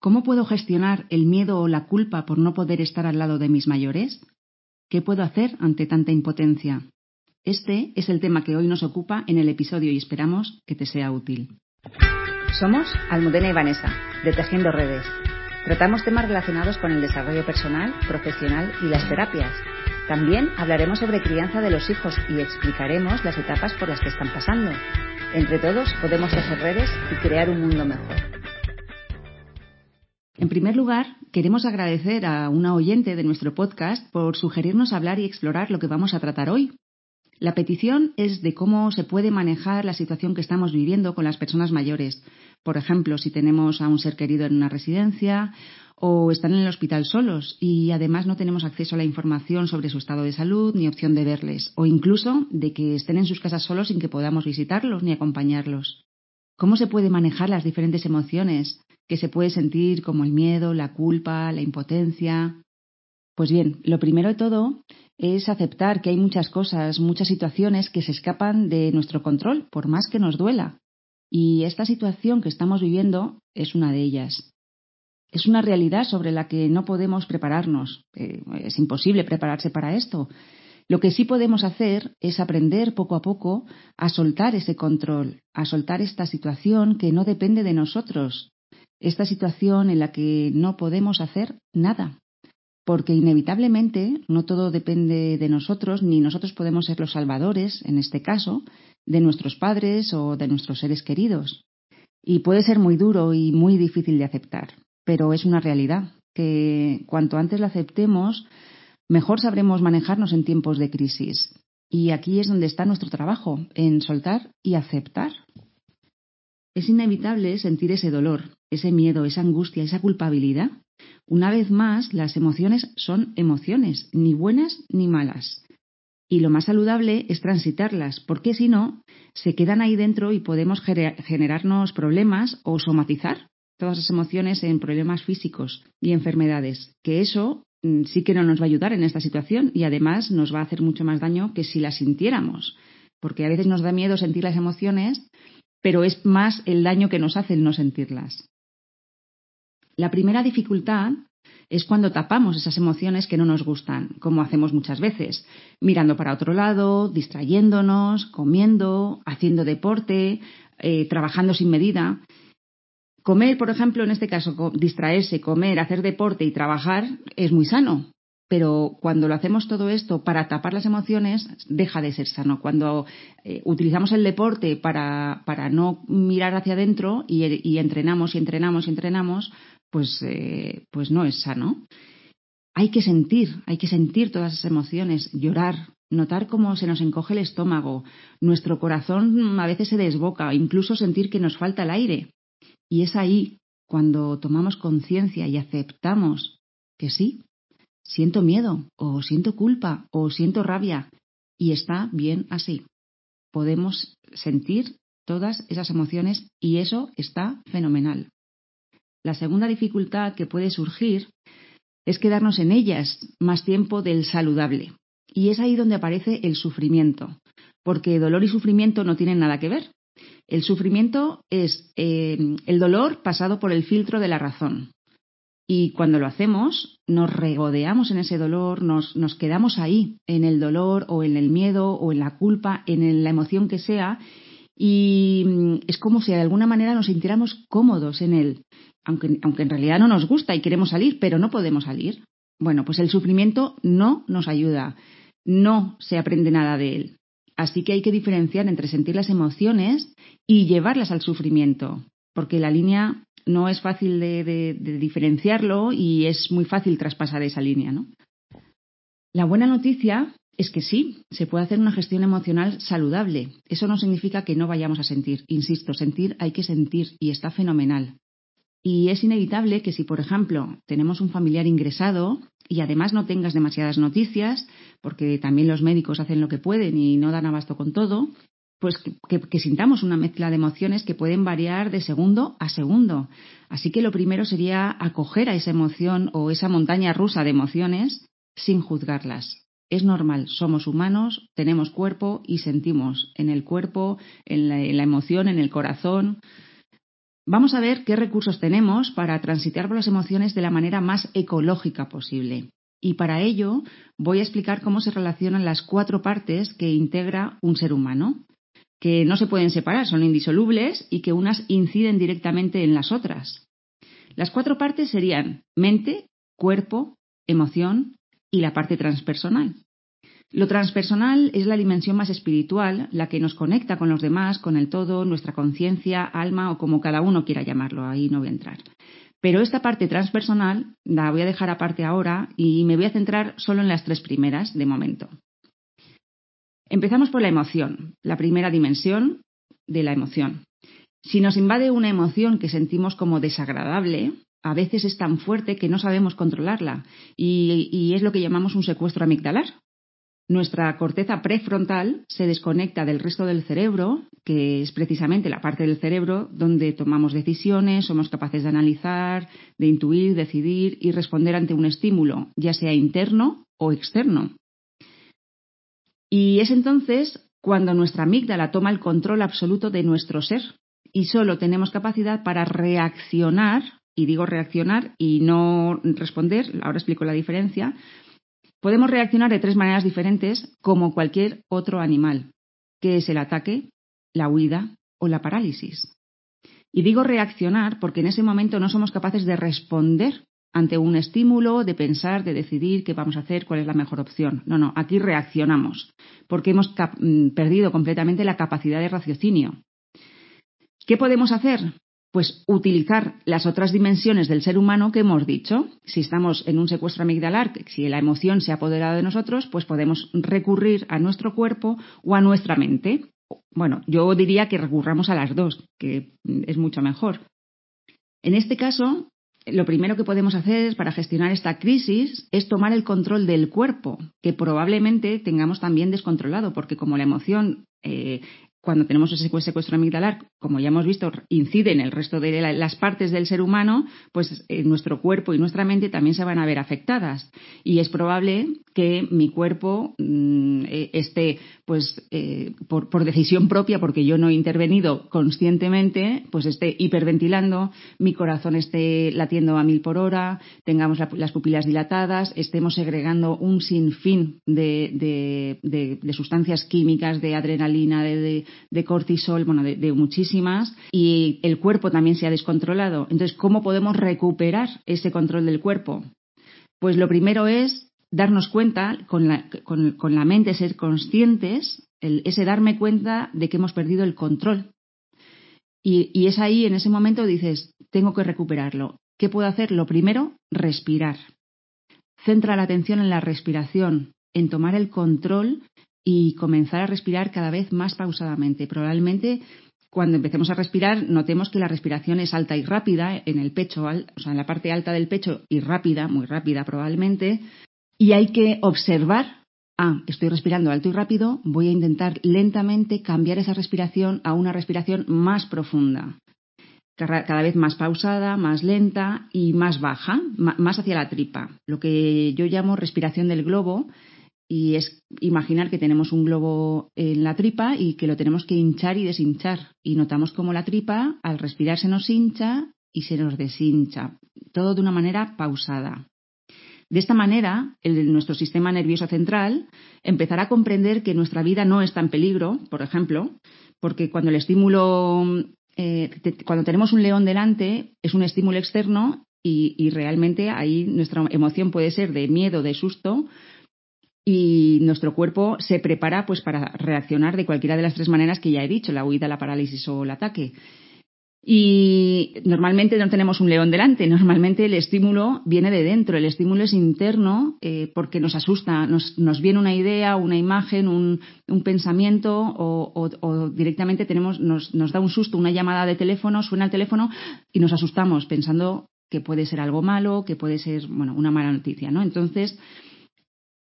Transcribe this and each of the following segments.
¿Cómo puedo gestionar el miedo o la culpa por no poder estar al lado de mis mayores? ¿Qué puedo hacer ante tanta impotencia? Este es el tema que hoy nos ocupa en el episodio y esperamos que te sea útil. Somos Almudena y Vanessa, de Redes. Tratamos temas relacionados con el desarrollo personal, profesional y las terapias. También hablaremos sobre crianza de los hijos y explicaremos las etapas por las que están pasando. Entre todos podemos hacer redes y crear un mundo mejor. En primer lugar, queremos agradecer a una oyente de nuestro podcast por sugerirnos hablar y explorar lo que vamos a tratar hoy. La petición es de cómo se puede manejar la situación que estamos viviendo con las personas mayores. Por ejemplo, si tenemos a un ser querido en una residencia o están en el hospital solos y además no tenemos acceso a la información sobre su estado de salud ni opción de verles, o incluso de que estén en sus casas solos sin que podamos visitarlos ni acompañarlos. ¿Cómo se puede manejar las diferentes emociones que se puede sentir como el miedo, la culpa, la impotencia? Pues bien, lo primero de todo es aceptar que hay muchas cosas, muchas situaciones que se escapan de nuestro control, por más que nos duela. Y esta situación que estamos viviendo es una de ellas. Es una realidad sobre la que no podemos prepararnos. Eh, es imposible prepararse para esto. Lo que sí podemos hacer es aprender poco a poco a soltar ese control, a soltar esta situación que no depende de nosotros, esta situación en la que no podemos hacer nada, porque inevitablemente no todo depende de nosotros, ni nosotros podemos ser los salvadores, en este caso, de nuestros padres o de nuestros seres queridos. Y puede ser muy duro y muy difícil de aceptar pero es una realidad que cuanto antes la aceptemos, mejor sabremos manejarnos en tiempos de crisis. Y aquí es donde está nuestro trabajo, en soltar y aceptar. Es inevitable sentir ese dolor, ese miedo, esa angustia, esa culpabilidad. Una vez más, las emociones son emociones, ni buenas ni malas. Y lo más saludable es transitarlas, porque si no, se quedan ahí dentro y podemos generarnos problemas o somatizar todas las emociones en problemas físicos y enfermedades, que eso mm, sí que no nos va a ayudar en esta situación y además nos va a hacer mucho más daño que si las sintiéramos, porque a veces nos da miedo sentir las emociones, pero es más el daño que nos hace el no sentirlas. La primera dificultad es cuando tapamos esas emociones que no nos gustan, como hacemos muchas veces, mirando para otro lado, distrayéndonos, comiendo, haciendo deporte, eh, trabajando sin medida. Comer, por ejemplo, en este caso, distraerse, comer, hacer deporte y trabajar es muy sano. Pero cuando lo hacemos todo esto para tapar las emociones, deja de ser sano. Cuando eh, utilizamos el deporte para, para, no mirar hacia adentro y, entrenamos y entrenamos y entrenamos, pues, eh, pues no es sano. Hay que sentir, hay que sentir todas esas emociones, llorar, notar cómo se nos encoge el estómago, nuestro corazón a veces se desboca, incluso sentir que nos falta el aire. Y es ahí cuando tomamos conciencia y aceptamos que sí, siento miedo, o siento culpa, o siento rabia, y está bien así. Podemos sentir todas esas emociones y eso está fenomenal. La segunda dificultad que puede surgir es quedarnos en ellas más tiempo del saludable. Y es ahí donde aparece el sufrimiento, porque dolor y sufrimiento no tienen nada que ver. El sufrimiento es eh, el dolor pasado por el filtro de la razón. Y cuando lo hacemos, nos regodeamos en ese dolor, nos, nos, quedamos ahí, en el dolor o en el miedo o en la culpa, en la emoción que sea, y mm, es como si de alguna manera nos sintiéramos cómodos en él, aunque, aunque en realidad no nos gusta y queremos salir, pero no podemos salir. Bueno, pues el sufrimiento no nos ayuda, no se aprende nada de él. Así que hay que diferenciar entre sentir las emociones y llevarlas al sufrimiento, porque la línea no es fácil de, diferenciarlo y es muy fácil traspasar esa línea. ¿no? La buena noticia es que sí, se puede hacer una gestión emocional saludable. Eso no significa que no vayamos a sentir. Insisto, sentir hay que sentir y está fenomenal. Y es inevitable que si, por ejemplo, tenemos un familiar ingresado y además no tengas demasiadas noticias, porque también los médicos hacen lo que pueden y no dan abasto con todo, pues que, sintamos una mezcla de emociones que pueden variar de segundo a segundo. Así que lo primero sería acoger a esa emoción o esa montaña rusa de emociones sin juzgarlas. Es normal, somos humanos, tenemos cuerpo y sentimos en el cuerpo, en la emoción, en el corazón. Vamos a ver qué recursos tenemos para transitar por las emociones de la manera más ecológica posible. Y para ello voy a explicar cómo se relacionan las cuatro partes que integra un ser humano, que no se pueden separar, son indisolubles y que unas inciden directamente en las otras. Las cuatro partes serían mente, cuerpo, emoción y la parte transpersonal. Lo transpersonal es la dimensión más espiritual, la que nos conecta con los demás, con el todo, nuestra conciencia, alma o como cada uno quiera llamarlo, ahí no voy a entrar. Pero esta parte transpersonal la voy a dejar aparte ahora y me voy a centrar solo en las tres primeras de momento. Empezamos por la emoción, la primera dimensión de la emoción. Si nos invade una emoción que sentimos como desagradable, a veces es tan fuerte que no sabemos controlarla y, y es lo que llamamos un secuestro amigdalar, nuestra corteza prefrontal se desconecta del resto del cerebro, que es precisamente la parte del cerebro donde tomamos decisiones, somos capaces de analizar, de intuir, decidir y responder ante un estímulo, ya sea interno o externo. Y es entonces cuando nuestra amígdala toma el control absoluto de nuestro ser y solo tenemos capacidad para reaccionar, y digo reaccionar y no responder, ahora explico la diferencia, Podemos reaccionar de tres maneras diferentes como cualquier otro animal, que es el ataque, la huida o la parálisis. Y digo reaccionar porque en ese momento no somos capaces de responder ante un estímulo, de pensar, de decidir qué vamos a hacer, cuál es la mejor opción. No, no, aquí reaccionamos porque hemos mm, perdido completamente la capacidad de raciocinio. ¿Qué podemos hacer? Pues utilizar las otras dimensiones del ser humano que hemos dicho. Si estamos en un secuestro amigdalar, si la emoción se ha apoderado de nosotros, pues podemos recurrir a nuestro cuerpo o a nuestra mente. Bueno, yo diría que recurramos a las dos, que es mucho mejor. En este caso, lo primero que podemos hacer para gestionar esta crisis es tomar el control del cuerpo, que probablemente tengamos también descontrolado, porque como la emoción eh, cuando tenemos ese secuestro amigdalar, como ya hemos visto, incide en el resto de las partes del ser humano, pues eh, nuestro cuerpo y nuestra mente también se van a ver afectadas. Y es probable que mi cuerpo mm, eh, esté, pues, eh, por, decisión propia, porque yo no he intervenido conscientemente, pues esté hiperventilando, mi corazón esté latiendo a mil por hora, tengamos las pupilas dilatadas, estemos segregando un sinfín de, de sustancias químicas, de adrenalina, de de cortisol, bueno, de, muchísimas, y el cuerpo también se ha descontrolado. Entonces, ¿cómo podemos recuperar ese control del cuerpo? Pues lo primero es darnos cuenta, con la, con, la mente, ser conscientes, ese darme cuenta de que hemos perdido el control. Y, y es ahí, en ese momento, dices, tengo que recuperarlo. ¿Qué puedo hacer? Lo primero, respirar. Centra la atención en la respiración, en tomar el control y comenzar a respirar cada vez más pausadamente. Probablemente cuando empecemos a respirar notemos que la respiración es alta y rápida en el pecho, o sea, en la parte alta del pecho y rápida, muy rápida probablemente, y hay que observar, ah, estoy respirando alto y rápido, voy a intentar lentamente cambiar esa respiración a una respiración más profunda, cada vez más pausada, más lenta y más baja, más hacia la tripa, lo que yo llamo respiración del globo, y es imaginar que tenemos un globo en la tripa y que lo tenemos que hinchar y deshinchar. Y notamos cómo la tripa al respirar se nos hincha y se nos deshincha, todo de una manera pausada. De esta manera, nuestro sistema nervioso central empezará a comprender que nuestra vida no está en peligro, por ejemplo, porque cuando el estímulo, eh, cuando tenemos un león delante, es un estímulo externo y realmente ahí nuestra emoción puede ser de miedo, de susto, y nuestro cuerpo se prepara pues para reaccionar de cualquiera de las tres maneras que ya he dicho, la huida, la parálisis o el ataque. Y normalmente no tenemos un león delante, normalmente el estímulo viene de dentro, el estímulo es interno eh, porque nos asusta, nos, viene una idea, una imagen, un, pensamiento o, directamente tenemos, nos, nos da un susto, una llamada de teléfono, suena el teléfono y nos asustamos pensando que puede ser algo malo, que puede ser bueno, una mala noticia. ¿no? Entonces,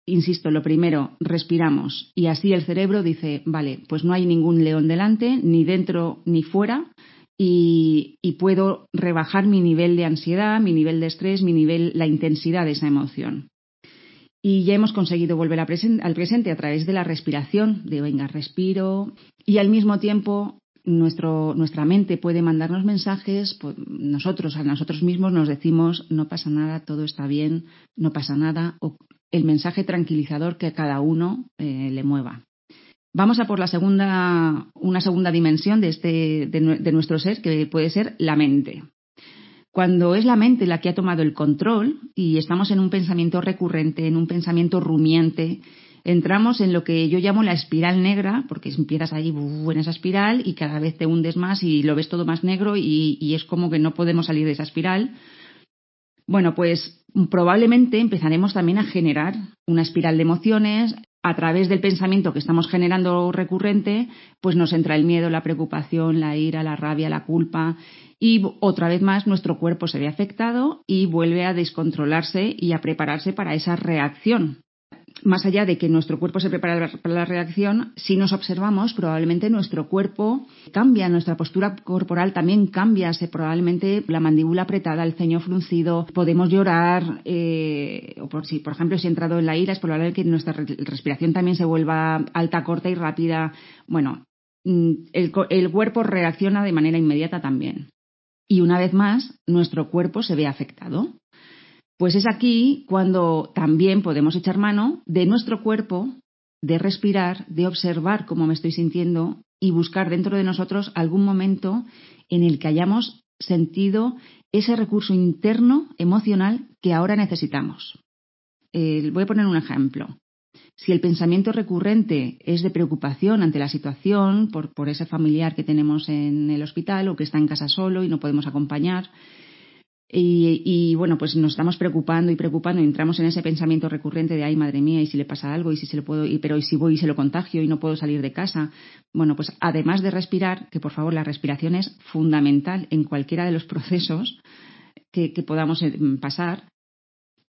insisto, lo primero, respiramos y así el cerebro dice, vale, pues no hay ningún león delante, ni dentro ni fuera, y, puedo rebajar mi nivel de ansiedad, mi nivel de estrés, mi nivel, la intensidad de esa emoción. Y ya hemos conseguido volver al presente a través de la respiración, de venga, respiro, y al mismo tiempo nuestra mente puede mandarnos mensajes, pues nosotros a nosotros mismos nos decimos no pasa nada, todo está bien, no pasa nada, el mensaje tranquilizador que a cada uno eh, le mueva. Vamos a por la segunda, una segunda dimensión de, este, de nuestro ser, que puede ser la mente. Cuando es la mente la que ha tomado el control y estamos en un pensamiento recurrente, en un pensamiento rumiante, entramos en lo que yo llamo la espiral negra, porque empiezas ahí en esa espiral y cada vez te hundes más y lo ves todo más negro y, y es como que no podemos salir de esa espiral. Bueno, pues probablemente empezaremos también a generar una espiral de emociones. A través del pensamiento que estamos generando recurrente, pues nos entra el miedo, la preocupación, la ira, la rabia, la culpa y otra vez más nuestro cuerpo se ve afectado y vuelve a descontrolarse y a prepararse para esa reacción más allá de que nuestro cuerpo se prepara para la reacción, si nos observamos, probablemente nuestro cuerpo cambia, nuestra postura corporal también cambia, se probablemente la mandíbula apretada, el ceño fruncido, podemos llorar, eh, o por si, por ejemplo, si he entrado en la ira, es probable que nuestra respiración también se vuelva alta, corta y rápida. Bueno, mm, el, el cuerpo reacciona de manera inmediata también. Y una vez más, nuestro cuerpo se ve afectado. Pues es aquí cuando también podemos echar mano de nuestro cuerpo, de respirar, de observar cómo me estoy sintiendo y buscar dentro de nosotros algún momento en el que hayamos sentido ese recurso interno emocional que ahora necesitamos. Eh, voy a poner un ejemplo. Si el pensamiento recurrente es de preocupación ante la situación por, por ese familiar que tenemos en el hospital o que está en casa solo y no podemos acompañar, y, bueno, pues nos estamos preocupando y preocupando y entramos en ese pensamiento recurrente de ay madre mía y si le pasa algo y si se lo puedo y, pero y si voy y se lo contagio y no puedo salir de casa. Bueno, pues además de respirar, que por favor la respiración es fundamental en cualquiera de los procesos que, que podamos eh, pasar,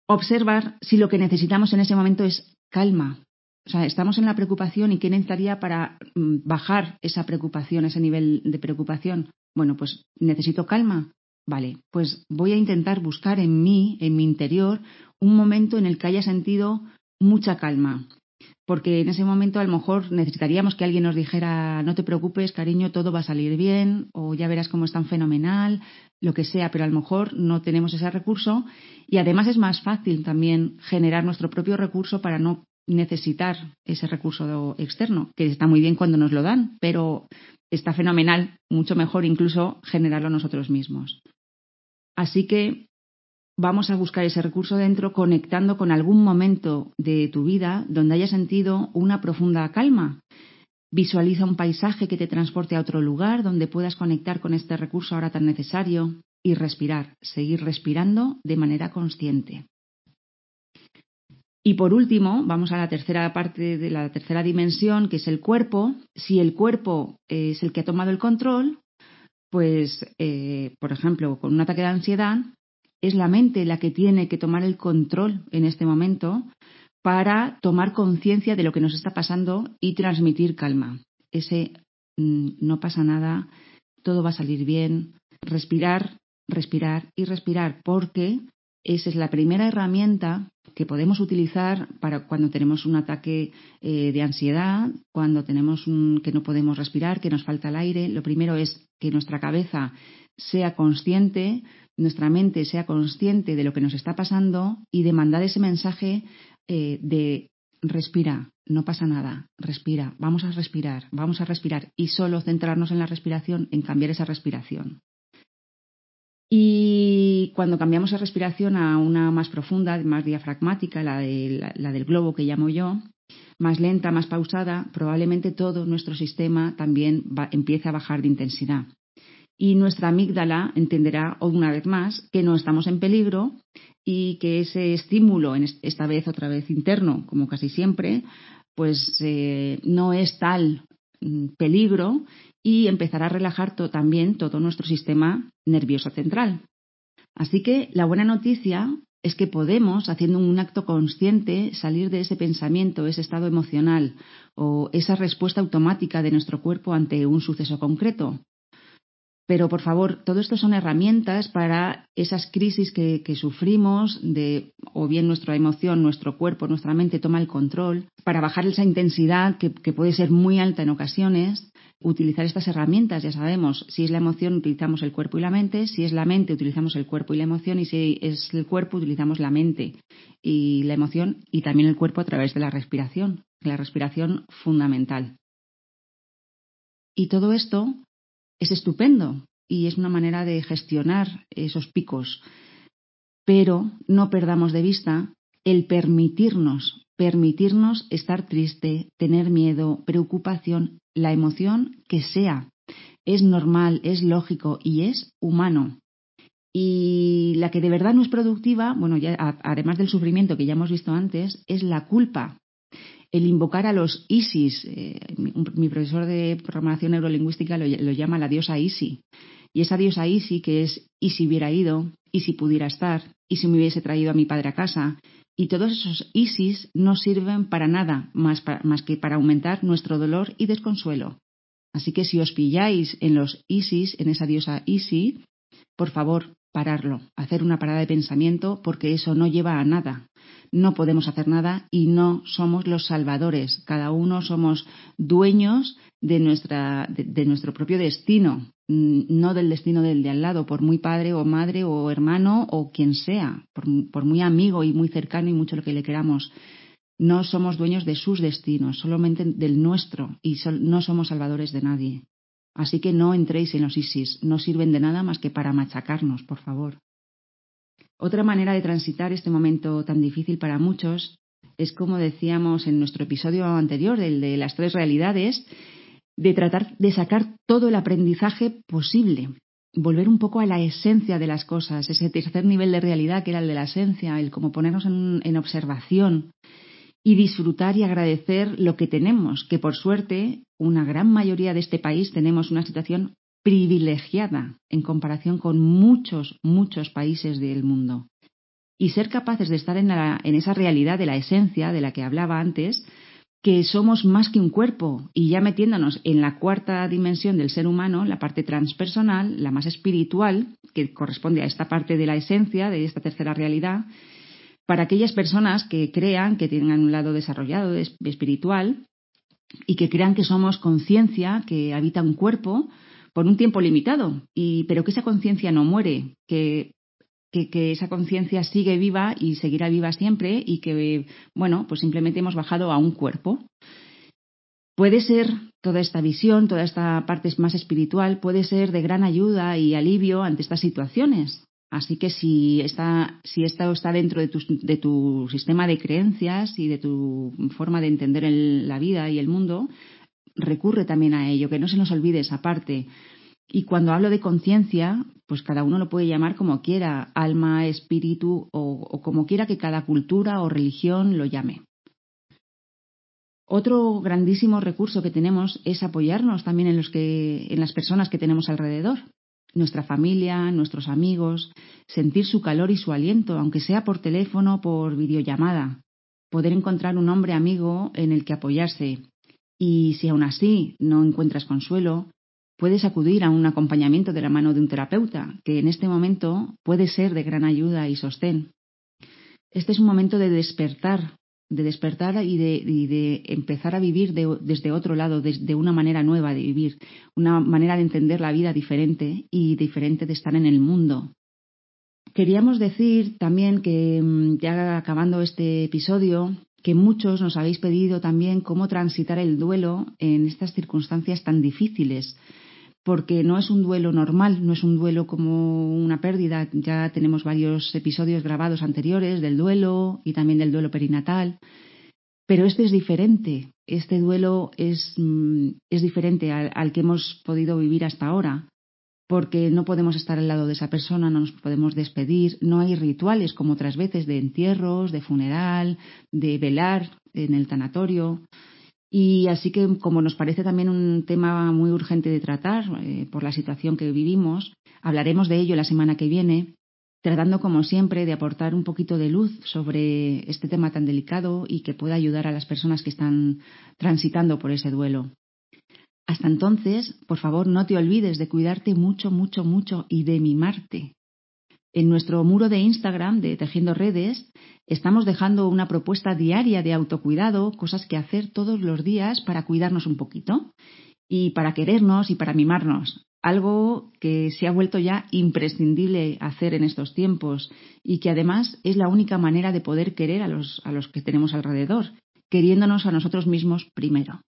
observar si lo que necesitamos en ese momento es calma. O sea, estamos en la preocupación y qué necesitaría para mm, bajar esa preocupación, ese nivel de preocupación. Bueno, pues necesito calma Vale, pues voy a intentar buscar en mí, en mi interior, un momento en el que haya sentido mucha calma. Porque en ese momento a lo mejor necesitaríamos que alguien nos dijera, no te preocupes, cariño, todo va a salir bien, o ya verás cómo es tan fenomenal, lo que sea, pero a lo mejor no tenemos ese recurso. Y además es más fácil también generar nuestro propio recurso para no necesitar ese recurso externo, que está muy bien cuando nos lo dan, pero está fenomenal, mucho mejor incluso generarlo nosotros mismos. Así que vamos a buscar ese recurso dentro conectando con algún momento de tu vida donde hayas sentido una profunda calma. Visualiza un paisaje que te transporte a otro lugar donde puedas conectar con este recurso ahora tan necesario y respirar, seguir respirando de manera consciente. Y por último, vamos a la tercera parte de la tercera dimensión, que es el cuerpo. Si el cuerpo es el que ha tomado el control, pues, eh, por ejemplo, con un ataque de ansiedad, es la mente la que tiene que tomar el control en este momento para tomar conciencia de lo que nos está pasando y transmitir calma. Ese mm, no pasa nada, todo va a salir bien, respirar, respirar y respirar, porque esa es la primera herramienta que podemos utilizar para cuando tenemos un ataque eh, de ansiedad, cuando tenemos un, que no podemos respirar, que nos falta el aire. Lo primero es que nuestra cabeza sea consciente, nuestra mente sea consciente de lo que nos está pasando y de mandar ese mensaje eh, de respira, no pasa nada, respira, vamos a respirar, vamos a respirar y solo centrarnos en la respiración, en cambiar esa respiración. Y cuando cambiamos la respiración a una más profunda, más diafragmática, la, del globo que llamo yo, más lenta, más pausada, probablemente todo nuestro sistema también empiece a bajar de intensidad. Y nuestra amígdala entenderá una vez más que no estamos en peligro y que ese estímulo, esta vez otra vez interno, como casi siempre, pues eh, no es tal mm, peligro y empezar a relajar también todo nuestro sistema nervioso central. Así que la buena noticia es que podemos, haciendo un acto consciente, salir de ese pensamiento, ese estado emocional o esa respuesta automática de nuestro cuerpo ante un suceso concreto. Pero por favor, todo esto son herramientas para esas crisis que, sufrimos, de o bien nuestra emoción, nuestro cuerpo, nuestra mente toma el control, para bajar esa intensidad que puede ser muy alta en ocasiones utilizar estas herramientas. Ya sabemos, si es la emoción utilizamos el cuerpo y la mente, si es la mente utilizamos el cuerpo y la emoción y si es el cuerpo utilizamos la mente y la emoción y también el cuerpo a través de la respiración. La respiración fundamental. Y todo esto es estupendo y es una manera de gestionar esos picos. Pero no perdamos de vista el permitirnos, permitirnos estar triste, tener miedo, preocupación, la emoción que sea. Es normal, es lógico y es humano. Y la que de verdad no es productiva, bueno, ya, además del sufrimiento que ya hemos visto antes, es la culpa. El invocar a los ISIS, eh, mi, profesor de programación neurolingüística lo, llama la diosa Isi. Y esa diosa Isi que es y si hubiera ido, y si pudiera estar, y si me hubiese traído a mi padre a casa, y todos esos ISIS no sirven para nada más, más que para aumentar nuestro dolor y desconsuelo. Así que si os pilláis en los ISIS, en esa diosa Isi, por favor, pararlo, hacer una parada de pensamiento porque eso no lleva a nada. No podemos hacer nada y no somos los salvadores. Cada uno somos dueños de, nuestra, de nuestro propio destino. Mm, no del destino del de al lado, por muy padre o madre o hermano o quien sea, por, muy amigo y muy cercano y mucho lo que le queramos. No somos dueños de sus destinos, solamente del nuestro, y no somos salvadores de nadie. Así que no entréis en los ISIS, no sirven de nada más que para machacarnos, por favor. Otra manera de transitar este momento tan difícil para muchos es, como decíamos en nuestro episodio anterior, el de las tres realidades, de tratar de sacar todo el aprendizaje posible, volver un poco a la esencia de las cosas, ese tercer nivel de realidad que era el de la esencia, el como ponernos en, en observación y disfrutar y agradecer lo que tenemos, que por suerte una gran mayoría de este país tenemos una situación privilegiada en comparación con muchos, muchos países del mundo. Y ser capaces de estar en, la, en esa realidad de la esencia de la que hablaba antes, que somos más que un cuerpo y ya metiéndonos en la cuarta dimensión del ser humano, la parte transpersonal, la más espiritual, que corresponde a esta parte de la esencia, de esta tercera realidad, para aquellas personas que crean que tienen un lado desarrollado espiritual y que crean que somos conciencia que habita un cuerpo por un tiempo limitado, y, pero que esa conciencia no muere, que que, esa conciencia sigue viva y seguirá viva siempre y que, bueno, pues simplemente hemos bajado a un cuerpo. Puede ser toda esta visión, toda esta parte más espiritual, puede ser de gran ayuda y alivio ante estas situaciones. Así que si, está, si esto está dentro de tu, de tu sistema de creencias y de tu forma de entender la vida y el mundo, recurre también a ello, que no se nos olvide esa parte. Y cuando hablo de conciencia, pues cada uno lo puede llamar como quiera, alma, espíritu o, como quiera que cada cultura o religión lo llame. Otro grandísimo recurso que tenemos es apoyarnos también en, los que, en las personas que tenemos alrededor, nuestra familia, nuestros amigos, sentir su calor y su aliento, aunque sea por teléfono o por videollamada, poder encontrar un hombre amigo en el que apoyarse. Y si aún así no encuentras consuelo, puedes acudir a un acompañamiento de la mano de un terapeuta, que en este momento puede ser de gran ayuda y sostén. Este es un momento de despertar, de despertar y de, empezar a vivir desde otro lado, desde una manera nueva de vivir, una manera de entender la vida diferente y diferente de estar en el mundo. Queríamos decir también que, mm, ya acabando este episodio, que muchos nos habéis pedido también cómo transitar el duelo en estas circunstancias tan difíciles porque no es un duelo normal, no es un duelo como una pérdida. Ya tenemos varios episodios grabados anteriores del duelo y también del duelo perinatal. Pero este es diferente. Este duelo es, mm, es diferente al, al, que hemos podido vivir hasta ahora, porque no podemos estar al lado de esa persona, no nos podemos despedir, no hay rituales como otras veces de entierros, de funeral, de velar en el tanatorio. Y así que, como nos parece también un tema muy urgente de tratar eh, por la situación que vivimos, hablaremos de ello la semana que viene, tratando, como siempre, de aportar un poquito de luz sobre este tema tan delicado y que pueda ayudar a las personas que están transitando por ese duelo. Hasta entonces, por favor, no te olvides de cuidarte mucho, mucho, mucho y de mimarte. En nuestro muro de Instagram de Tejiendo Redes estamos dejando una propuesta diaria de autocuidado, cosas que hacer todos los días para cuidarnos un poquito. y para querernos y para mimarnos. Algo que se ha vuelto ya imprescindible hacer en estos tiempos y que además es la única manera de poder querer a los, a los que tenemos alrededor, queriéndonos a nosotros mismos primero.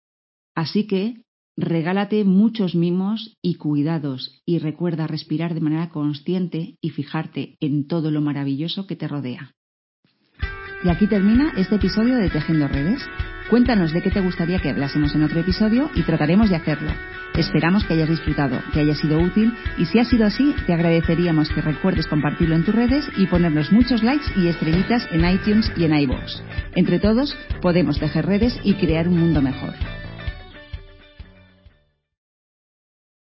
Así que regálate muchos mimos y cuidados y recuerda respirar de manera consciente y fijarte en todo lo maravilloso que te rodea. Y aquí termina este episodio de Tejiendo Redes. Cuéntanos de qué te gustaría que hablásemos en otro episodio y trataremos de hacerlo. Esperamos que hayas disfrutado, que haya sido útil y si ha sido así, te agradeceríamos que recuerdes compartirlo en tus redes y ponernos muchos likes y estrellitas en iTunes y en iVoox. Entre todos, podemos tejer redes y crear un mundo mejor.